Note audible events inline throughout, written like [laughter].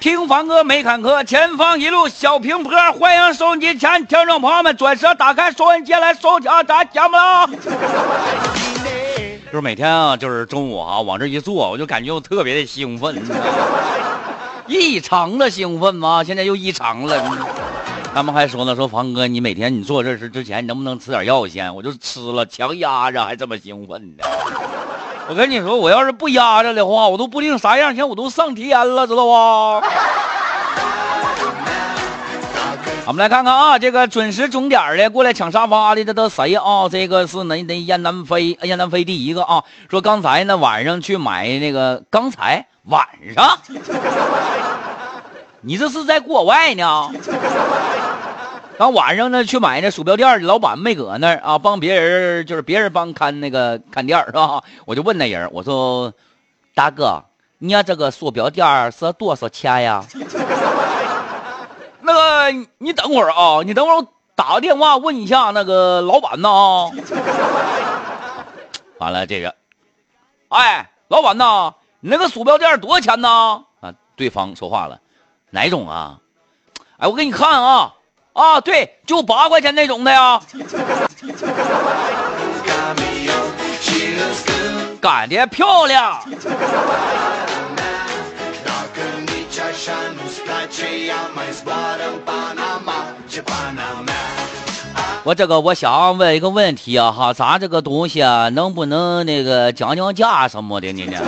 听凡哥没坎坷，前方一路小平坡，欢迎收音机前听众朋友们准时打开收音机来收听咱节目。就是每天啊，就是中午啊，往这一坐，我就感觉我特别的兴奋，异常的兴奋吗，现在又异常了。他们还说呢，说房哥，你每天你坐这事之前，你能不能吃点药先？我就吃了，强压着，还这么兴奋呢。我跟你说，我要是不压着的话，我都不定啥样，现在我都上天了，知道不？我们来看看啊，这个准时准点的过来抢沙发的，这都谁啊？这个是那那燕南飞，燕南飞第一个啊。说刚才呢晚上去买那个，刚才晚上。[laughs] 你这是在国外呢？[laughs] 当晚上呢去买那鼠标垫，老板没搁那儿啊，帮别人就是别人帮看那个看店是吧？我就问那人，我说：“大哥，你这个鼠标垫是多少钱呀？” [laughs] 那个你等会儿啊，你等会儿我打个电话问一下那个老板呢啊。完了这个，哎，老板呐，你那个鼠标垫多少钱呢？啊，对方说话了。哪种啊？哎，我给你看啊啊，对，就八块钱那种的呀。干的漂亮。我这个我想问一个问题啊哈，咱这个东西啊，能不能那个降降价什么的呢呢？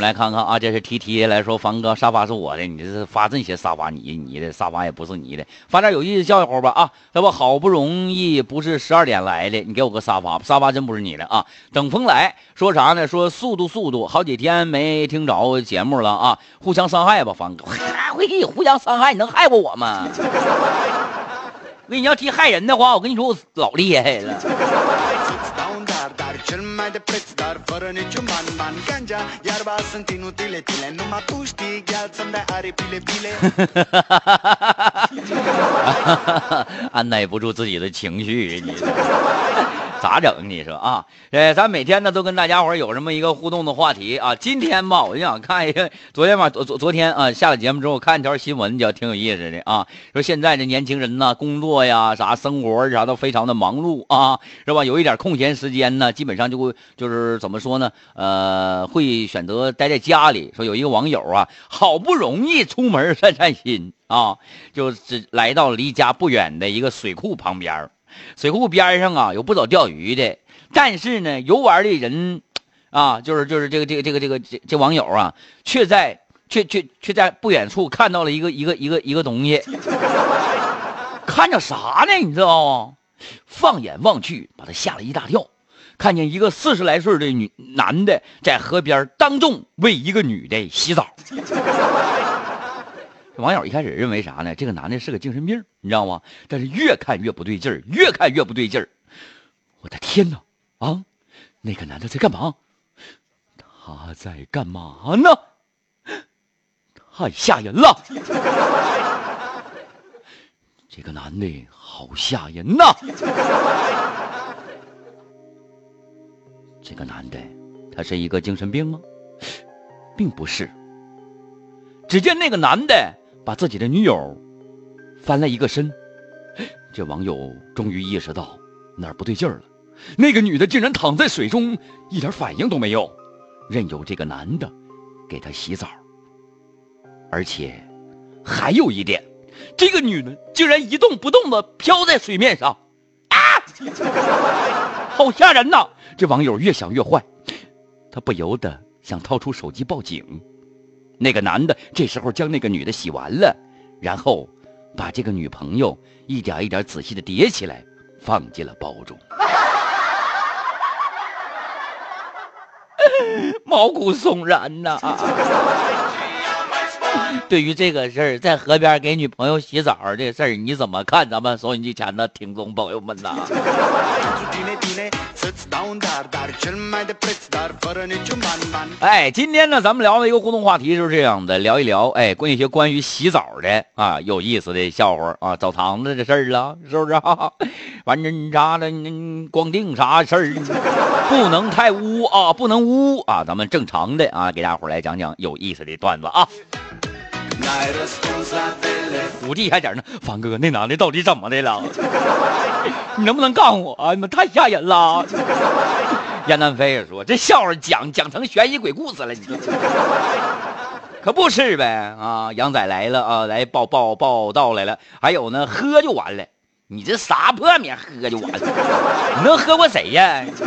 来看看啊，这是 T T 来说，房哥沙发是我的，你这是发这些沙发你你的沙发也不是你的，发点有意思笑话吧啊！这不好不容易不是十二点来的，你给我个沙发，沙发真不是你的啊！等风来说啥呢？说速度速度，好几天没听着节目了啊！互相伤害吧，房哥，还 [laughs] 会互相伤害，你能害过我吗？[laughs] 我跟你要提害人的话，我跟你说我老厉害了。按耐 [laughs] 不住自己的情绪，你。咋整？你说啊？呃，咱每天呢都跟大家伙有这么一个互动的话题啊。今天吧，我就想看一个，昨天吧，昨昨昨天啊，下了节目之后看一条新闻，就挺有意思的啊。说现在这年轻人呢，工作呀、啥生活啥都非常的忙碌啊，是吧？有一点空闲时间呢，基本上就会就是怎么说呢？呃，会选择待在家里。说有一个网友啊，好不容易出门散散心啊，就是来到离家不远的一个水库旁边。水库边上啊，有不少钓鱼的，但是呢，游玩的人，啊，就是就是这个这个这个这个这这网友啊，却在却却却在不远处看到了一个一个一个一个东西，看着啥呢？你知道吗？放眼望去，把他吓了一大跳，看见一个四十来岁的女男的在河边当众为一个女的洗澡。网友一开始认为啥呢？这个男的是个精神病，你知道吗？但是越看越不对劲儿，越看越不对劲儿。我的天哪！啊，那个男的在干嘛？他在干嘛呢？太吓人了！[laughs] 这个男的好吓人呐！这个男的，他是一个精神病吗？并不是。只见那个男的。把自己的女友翻了一个身，这网友终于意识到哪儿不对劲儿了。那个女的竟然躺在水中，一点反应都没有，任由这个男的给她洗澡。而且还有一点，这个女的竟然一动不动的漂在水面上，啊，[laughs] 好吓人呐！这网友越想越坏，他不由得想掏出手机报警。那个男的这时候将那个女的洗完了，然后把这个女朋友一点一点仔细的叠起来，放进了包中。[laughs] 毛骨悚然呐！[laughs] 对于这个事儿，在河边给女朋友洗澡这事儿，你怎么看？咱们收音机前的听众朋友们呐？[laughs] 哎，今天呢，咱们聊的一个互动话题就是这样的，聊一聊哎，关于一些关于洗澡的啊有意思的笑话啊，澡堂子的事儿了，是不是啊？反正啥的，光腚啥事儿，不能太污啊，不能污啊，咱们正常的啊，给大伙来讲讲有意思的段子啊。估计还在呢，凡哥，那男的到底怎么的了？[laughs] 你能不能告诉我？你们太吓人了！[laughs] 燕南飞也说，这笑话讲讲成悬疑鬼故事了，你说 [laughs] 可不是呗？啊，杨仔来了啊，来报报报道来了。还有呢，喝就完了，你这啥破名喝就完了？你能喝过谁呀？是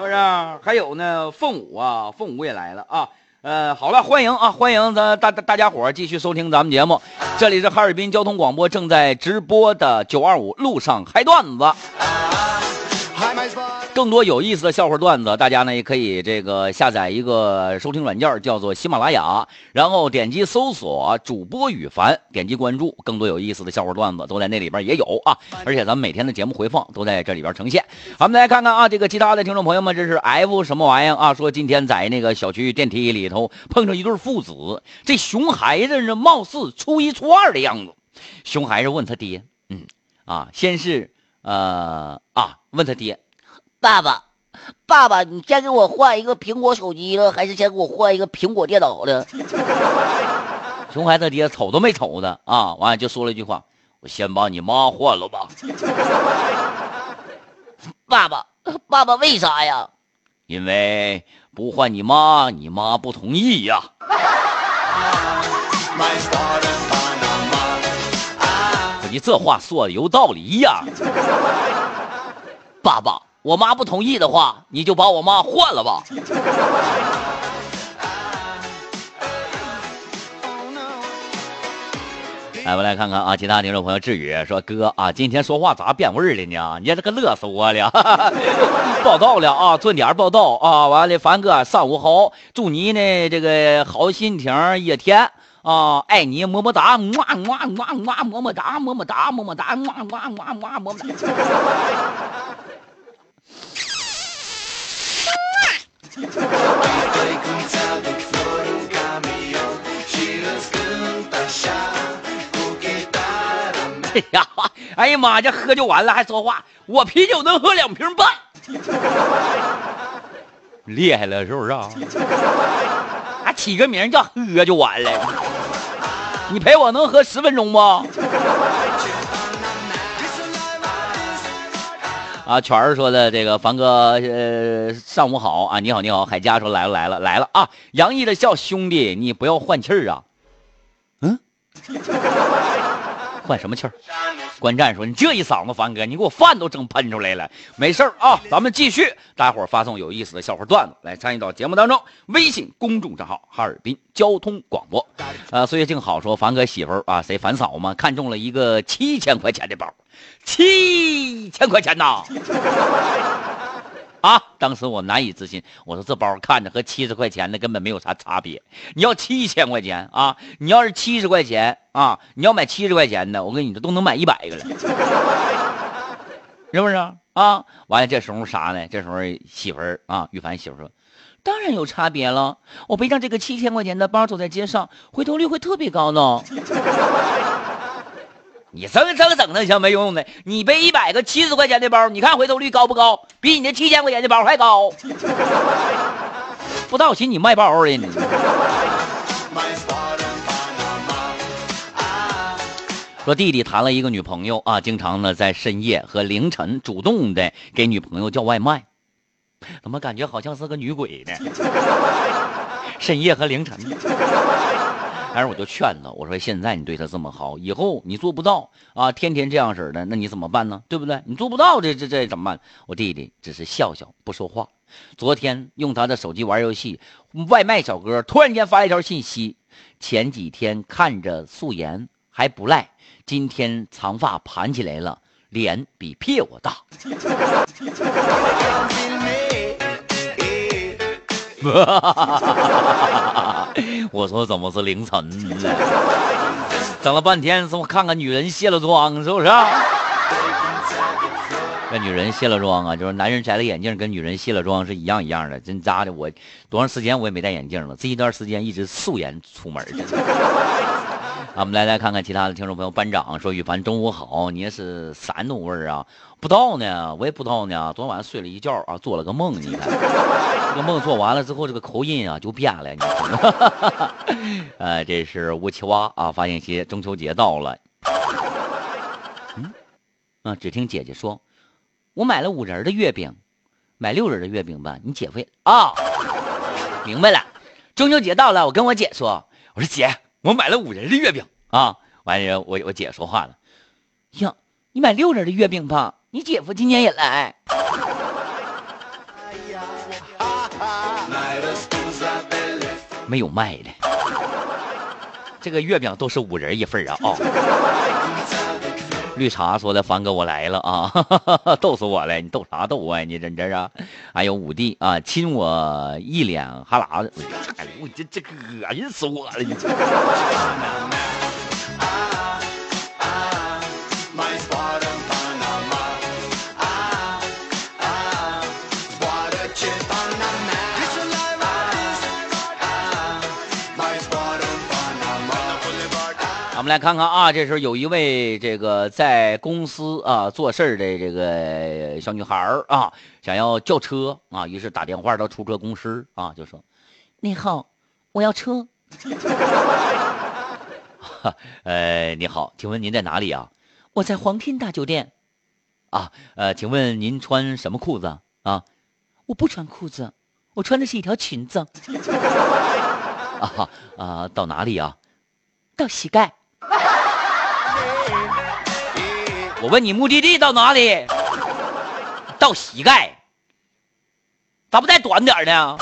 不是？还有呢，凤舞啊，凤舞也来了啊。呃，好了，欢迎啊，欢迎咱大大大家伙继续收听咱们节目，这里是哈尔滨交通广播正在直播的九二五路上嗨段子。更多有意思的笑话段子，大家呢也可以这个下载一个收听软件，叫做喜马拉雅，然后点击搜索主播羽凡，点击关注，更多有意思的笑话段子都在那里边也有啊！而且咱们每天的节目回放都在这里边呈现。好，我们来看看啊，这个其他的听众朋友们，这是 F 什么玩意儿啊？说今天在那个小区电梯里头碰上一对父子，这熊孩子呢貌似初一初二的样子。熊孩子问他爹，嗯啊，先是呃啊问他爹。爸爸，爸爸，你先给我换一个苹果手机了，还是先给我换一个苹果电脑了？[laughs] 熊孩子爹瞅都没瞅他啊，完了就说了一句话：“我先把你妈换了吧。[laughs] ”爸爸，爸爸，为啥呀？因为不换你妈，你妈不同意呀。[laughs] 你这话说的有道理呀，爸爸。我妈不同意的话，你就把我妈换了吧。来，我来看看啊，其他听众朋友，志宇说：“哥啊，今天说话咋变味儿了呢？你这个乐死我了！[laughs] 报道了啊，准点报道啊！完了，凡哥上午好，祝你呢这个好心情一天啊，爱你么么哒，么么么么么么哒，么么哒么么哒，么么么么么么哎呀，哎呀妈！这喝就完了还说话，我啤酒能喝两瓶半，厉害了是不是啊？还起个名叫喝就完了，你陪我能喝十分钟不？啊，全儿说的这个凡哥，呃，上午好啊，你好你好，海佳说来了来了来了啊，洋溢的笑，兄弟你不要换气儿啊，嗯，[laughs] 换什么气儿？观战说你这一嗓子，凡哥你给我饭都整喷出来了，没事啊，咱们继续，大伙发送有意思的笑话段子来参与到节目当中，微信公众账号哈尔滨交通广播，呃，岁月静好说凡哥媳妇儿啊，谁凡嫂嘛，看中了一个七千块钱的包。七千块钱呐！啊！当时我难以置信，我说这包看着和七十块钱的根本没有啥差别。你要七千块钱啊？你要是七十块钱啊？你要买七十块钱的，我跟你说都能买一百个了，[laughs] 是不是啊？完了，这时候啥呢？这时候媳妇儿啊，玉凡媳妇说：“当然有差别了，我背上这个七千块钱的包走在街上，回头率会特别高呢。”你整整整那些没用的，你背一百个七十块钱的包，你看回头率高不高？比你那七千块钱的包还高。[laughs] 不道寻你卖包的呢。说弟弟谈了一个女朋友啊，经常呢在深夜和凌晨主动的给女朋友叫外卖，怎么感觉好像是个女鬼呢？[laughs] 深夜和凌晨。反正我就劝他，我说现在你对他这么好，以后你做不到啊，天天这样式的，那你怎么办呢？对不对？你做不到，这这这怎么办？我弟弟只是笑笑不说话。昨天用他的手机玩游戏，外卖小哥突然间发一条信息：前几天看着素颜还不赖，今天长发盘起来了，脸比屁股大。[laughs] [laughs] 我说怎么是凌晨呢？整了半天，说看看女人卸了妆是不是？那女人卸了妆啊，就是男人摘了眼镜跟女人卸了妆是一样一样的，真扎的我多长时间我也没戴眼镜了，这一段时间一直素颜出门的。啊，我们来来看看其他的听众朋友。班长说：“羽凡，中午好，你也是山东味儿啊？不知道呢，我也不知道呢。昨晚上睡了一觉啊，做了个梦，你看，[laughs] 这个梦做完了之后，这个口音啊就变了。你看，呃，[laughs] 这是吴奇蛙啊，发信息，中秋节到了。嗯，啊，只听姐姐说，我买了五仁的月饼，买六仁的月饼吧，你姐夫啊，明白了，中秋节到了，我跟我姐说，我说姐。”我买了五仁的月饼啊！完人，我我姐说话了，呀，你买六仁的月饼吧？你姐夫今年也来。没有卖的，这个月饼都是五仁一份啊！哦。绿茶说的：“凡哥，我来了啊，[laughs] 逗死我了！你逗啥逗啊？你真真啊！还有五弟啊，亲我一脸哈喇子，哎呦，这这恶心死我了！你。”来看看啊，这时候有一位这个在公司啊做事的这个小女孩啊，想要叫车啊，于是打电话到出租车公司啊，就说：“你好，我要车。”呃，你好，请问您在哪里啊？我在皇天大酒店。啊，呃，请问您穿什么裤子啊？我不穿裤子，我穿的是一条裙子。啊啊，到哪里啊？到膝盖。我问你目的地到哪里？到膝盖，咋不带短点呢？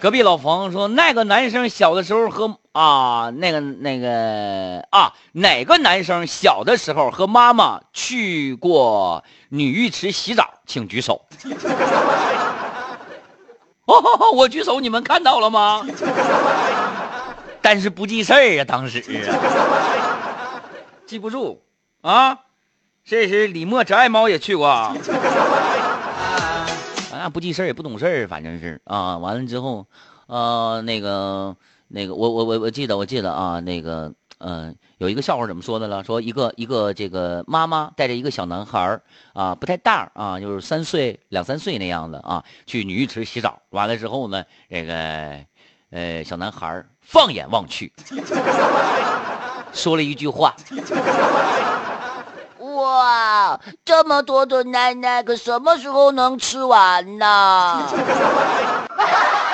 隔壁老冯说，那个男生小的时候和啊，那个那个啊，哪个男生小的时候和妈妈去过女浴池洗澡？请举手。哦，我举手，你们看到了吗？但是不记事儿啊，当时啊，记不住啊。这是李默真爱猫也去过，啊，啊不记事儿也不懂事儿，反正是啊。完了之后，呃，那个那个，我我我我记得我记得啊，那个嗯，有一个笑话怎么说的了？说一个一个这个妈妈带着一个小男孩儿啊，不太大啊，就是三岁两三岁那样的啊，去女浴池洗澡。完了之后呢，这个呃小男孩。放眼望去，说了一句话：“哇，这么多的奶奶，可什么时候能吃完呢？” [laughs]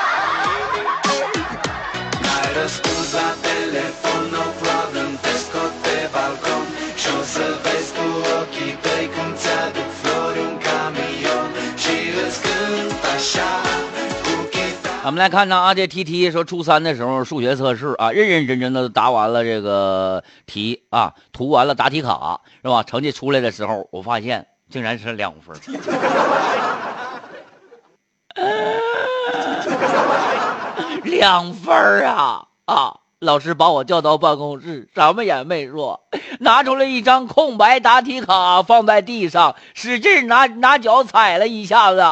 我们来看呢啊，这 T T 说初三的时候数学测试啊，认认真真的答完了这个题啊，涂完了答题卡是吧？成绩出来的时候，我发现竟然是两分，[laughs] 两分啊啊！老师把我叫到办公室，什么也没说，拿出了一张空白答题卡放在地上，使劲拿拿脚踩了一下子，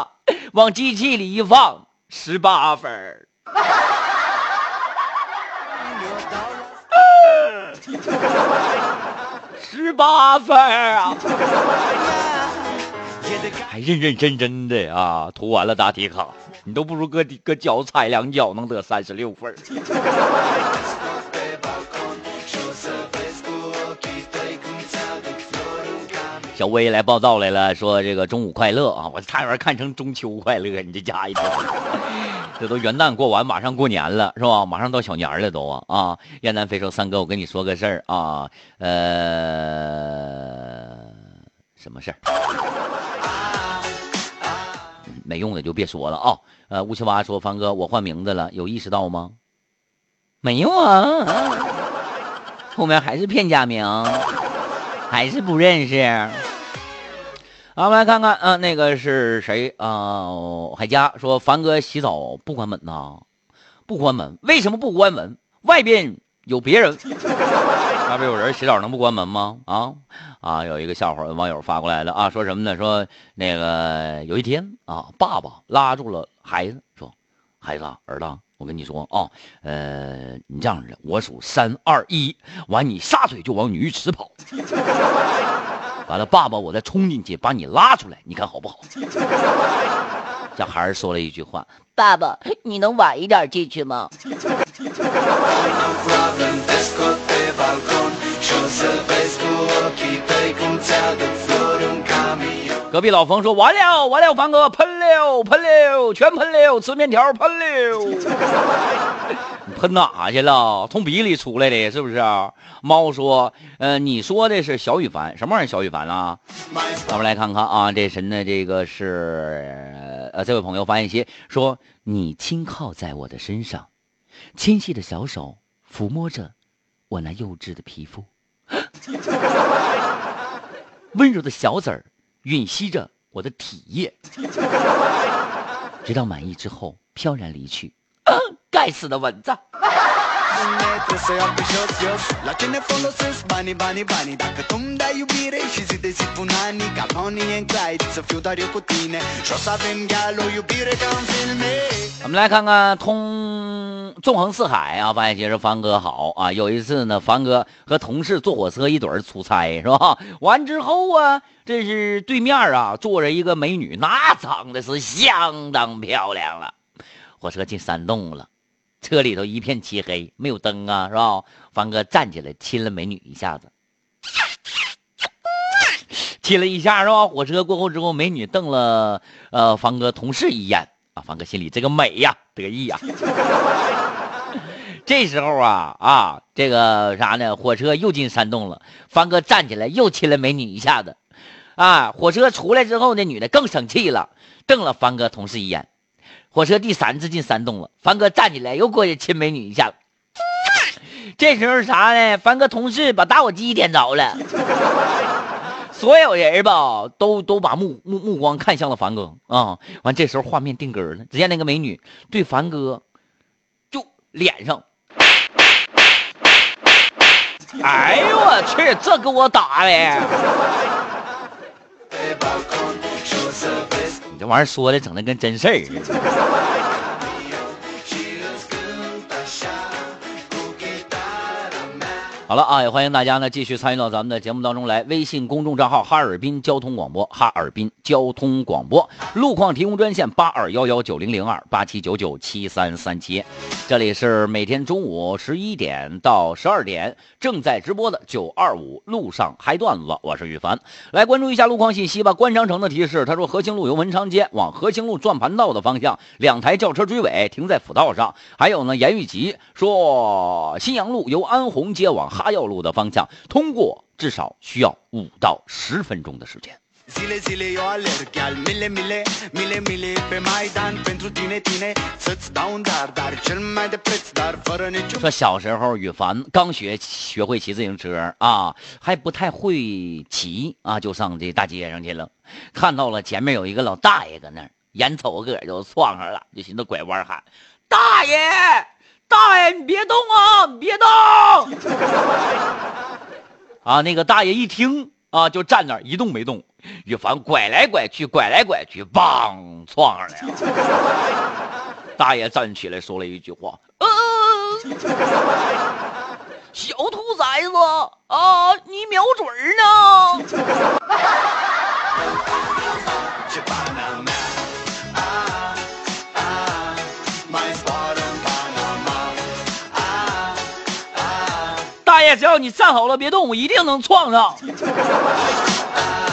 往机器里一放。十八分儿，[laughs] 十八分儿啊！还认认真真的啊，涂完了答题卡，你都不如搁搁脚踩两脚能得三十六分小薇来报道来了，说这个中午快乐啊！我差点看成中秋快乐，你这家一天，[laughs] 这都元旦过完，马上过年了是吧？马上到小年了都啊！啊！燕南飞说：“三哥，我跟你说个事儿啊，呃，什么事儿？没用的就别说了啊！呃，乌七八说：方哥，我换名字了，有意识到吗？没有啊，[laughs] 后面还是片假名，还是不认识。”好，我们来看看，嗯、那个是谁啊、海佳说，凡哥洗澡不关门呐，不关门，为什么不关门？外边有别人，[laughs] 外边有人洗澡能不关门吗？啊啊，有一个笑话，网友发过来的啊，说什么呢？说那个有一天啊，爸爸拉住了孩子，说：“孩子啊，儿子啊，我跟你说啊，呃，你这样子，我数三二一，完你撒腿就往女浴池跑。”完了，爸爸，我再冲进去把你拉出来，你看好不好？小孩说了一句话爸爸，你能晚一点进去吗？壁老冯说：“完了，完了，凡哥喷了，喷了，全喷了，吃面条喷了，[laughs] 喷哪去了？从鼻里出来的，是不是？”猫说：“呃，你说的是小羽凡，什么玩意儿？小羽凡啊？我们来看看啊，这谁的？这个是呃，这位朋友发信息说：你轻靠在我的身上，纤细的小手抚摸着我那幼稚的皮肤，[gasps] 温柔的小嘴儿吮吸着我的体液。直到满意之后飘然离去。嗯该死的蚊子。我们来看看通纵横四海啊发现其实凡哥好啊。有一次呢凡哥和同事坐火车一堆儿出差是吧？完之后啊这是对面啊坐着一个美女，那长得是相当漂亮了。火车进山洞了，车里头一片漆黑，没有灯啊，是吧？凡哥站起来亲了美女一下子，亲了一下是吧？火车过后之后，美女瞪了呃凡哥同事一眼啊，凡哥心里这个美呀得意呀。[laughs] 这时候啊啊，这个啥呢？火车又进山洞了，凡哥站起来又亲了美女一下子，啊，火车出来之后，那女的更生气了，瞪了凡哥同事一眼。火车第三次进山洞了，凡哥站起来又过去亲美女一下。这时候啥呢？凡哥同事把打火机点着了，所有人吧都都把目目目光看向了凡哥啊。完，这时候画面定格了，只见那个美女对凡哥就脸上，哎呦我去，这给我打的！你这玩意儿说的整的跟真事儿好了啊，也欢迎大家呢继续参与到咱们的节目当中来。微信公众账号哈尔滨交通广播，哈尔滨交通广播路况提供专线八二幺幺九零零二八七九九七三三七。这里是每天中午十一点到十二点正在直播的九二五路上嗨段子，我是羽凡。来关注一下路况信息吧。关长城的提示，他说和兴路由文昌街往和兴路转盘道的方向，两台轿车追尾停在辅道上。还有呢，严玉吉说新阳路由安红街往八要路的方向通过至少需要五到十分钟的时间。说小时候羽凡刚学学会骑自行车啊还不太会骑啊就上这大街上去了。看到了前面有一个老大爷搁那儿眼瞅个就撞上了就寻思拐弯喊大爷！大爷，你别动啊，你别动！” [laughs] 啊，那个大爷一听啊，就站那儿一动没动。羽凡拐来拐去，拐来拐去，梆撞上来了。[laughs] 大爷站起来说了一句话：“呃。”小兔崽子啊，你瞄准儿呢？[laughs] 只要你站好了，别动，我一定能撞上。[laughs]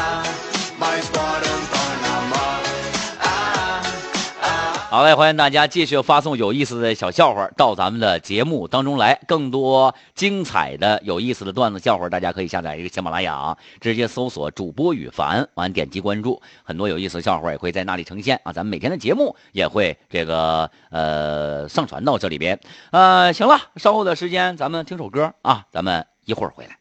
好嘞，欢迎大家继续发送有意思的小笑话到咱们的节目当中来。更多精彩的、有意思的段子笑话，大家可以下载一个喜马拉雅，直接搜索主播羽凡，完点击关注，很多有意思的笑话也会在那里呈现啊。咱们每天的节目也会这个呃上传到这里边。呃，行了，稍后的时间咱们听首歌啊，咱们一会儿回来。